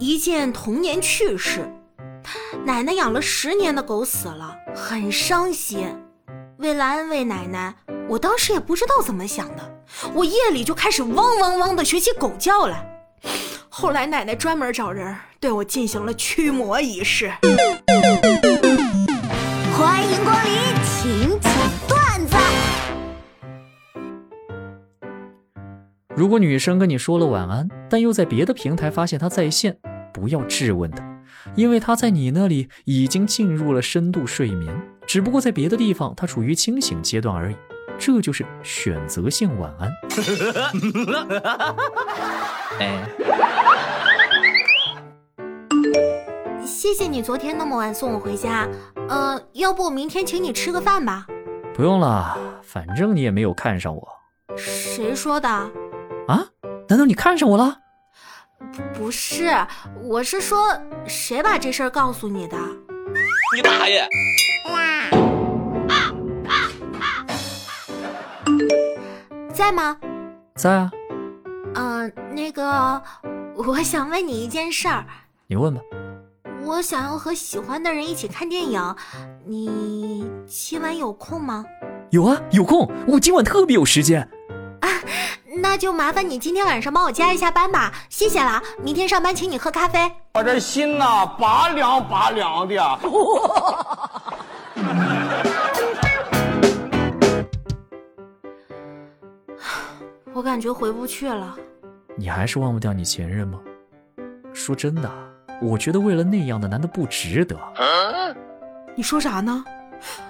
一件童年趣事：奶奶养了十年的狗死了，很伤心。为了安慰奶奶，我当时也不知道怎么想的，我夜里就开始汪汪汪的学起狗叫来。后来奶奶专门找人对我进行了驱魔仪式。欢迎光临，请讲段子。如果女生跟你说了晚安，但又在别的平台发现她在线，不要质问的，因为他在你那里已经进入了深度睡眠，只不过在别的地方他处于清醒阶段而已。这就是选择性晚安。哎，谢谢你昨天那么晚送我回家。呃，要不我明天请你吃个饭吧？不用了，反正你也没有看上我。谁说的？啊？难道你看上我了？不是，我是说，谁把这事儿告诉你的？你大爷！在吗？在啊。嗯，那个，我想问你一件事儿。你问吧。我想要和喜欢的人一起看电影，你今晚有空吗？有啊，有空。我今晚特别有时间。啊，那就麻烦你今天晚上帮我加一下班吧，谢谢啦。明天上班请你喝咖啡。我这心呐，拔凉拔凉的。我感觉回不去了。你还是忘不掉你前任吗？说真的，我觉得为了那样的男的不值得。你说啥呢？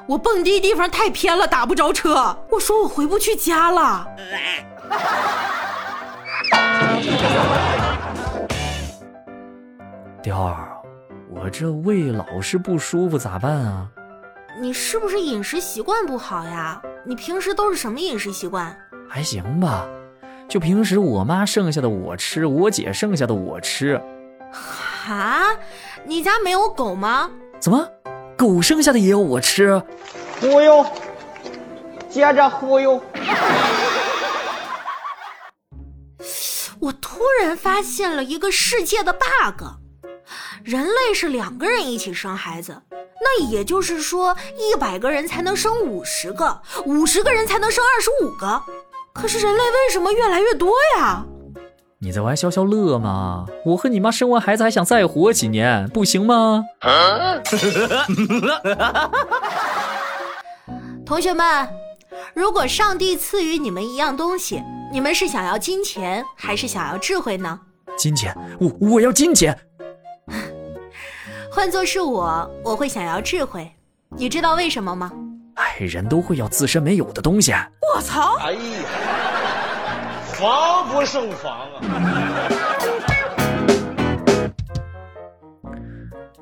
我蹦迪地方太偏了，打不着车。我说我回不去家了。雕儿，我这胃老是不舒服，咋办啊？你是不是饮食习惯不好呀？你平时都是什么饮食习惯？还行吧。就平时我妈剩下的我吃，我姐剩下的我吃。哈，你家没有狗吗？怎么，狗剩下的也有我吃？忽悠，接着忽悠。我突然发现了一个世界的 bug，人类是两个人一起生孩子，那也就是说一百个人才能生五十个，五十个人才能生二十五个。可是人类为什么越来越多呀？你在玩消消乐吗？我和你妈生完孩子还想再活几年，不行吗？同学们，如果上帝赐予你们一样东西，你们是想要金钱还是想要智慧呢？金钱，我我要金钱。换做是我，我会想要智慧。你知道为什么吗？哎，人都会要自身没有的东西。我操！哎呀，防不胜防啊！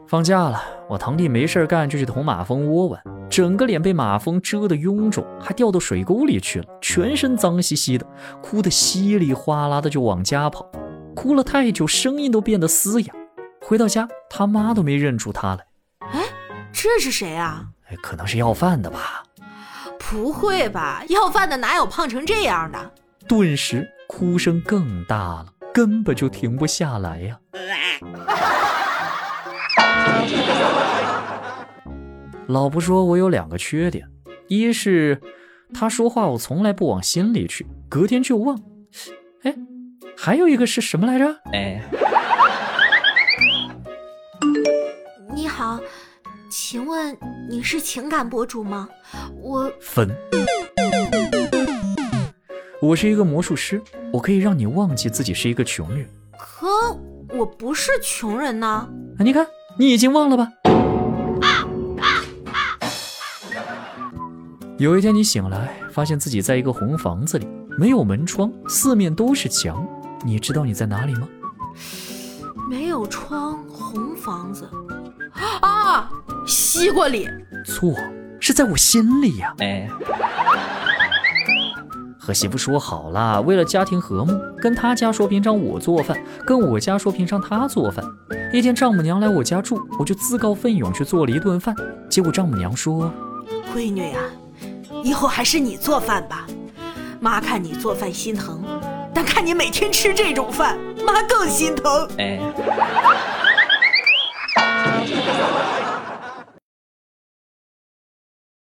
放假了，我堂弟没事干就去捅马蜂窝玩，整个脸被马蜂蛰得臃肿，还掉到水沟里去了，全身脏兮兮的，哭得稀里哗啦的就往家跑，哭了太久，声音都变得嘶哑。回到家，他妈都没认出他来。哎，这是谁啊？哎，可能是要饭的吧？不会吧？要饭的哪有胖成这样的？顿时哭声更大了，根本就停不下来呀！老婆说我有两个缺点，一是她说话我从来不往心里去，隔天就忘。哎，还有一个是什么来着？哎，你好。请问你是情感博主吗？我粉。我是一个魔术师，我可以让你忘记自己是一个穷人。可我不是穷人呢。你看，你已经忘了吧？有一天你醒来，发现自己在一个红房子里，没有门窗，四面都是墙。你知道你在哪里吗？没有窗，红房子。啊！西瓜里错，是在我心里呀。哎，和媳妇说好了，为了家庭和睦，跟他家说平常我做饭，跟我家说平常他做饭。一天丈母娘来我家住，我就自告奋勇去做了一顿饭。结果丈母娘说：“闺女呀，以后还是你做饭吧。妈看你做饭心疼，但看你每天吃这种饭，妈更心疼。哎。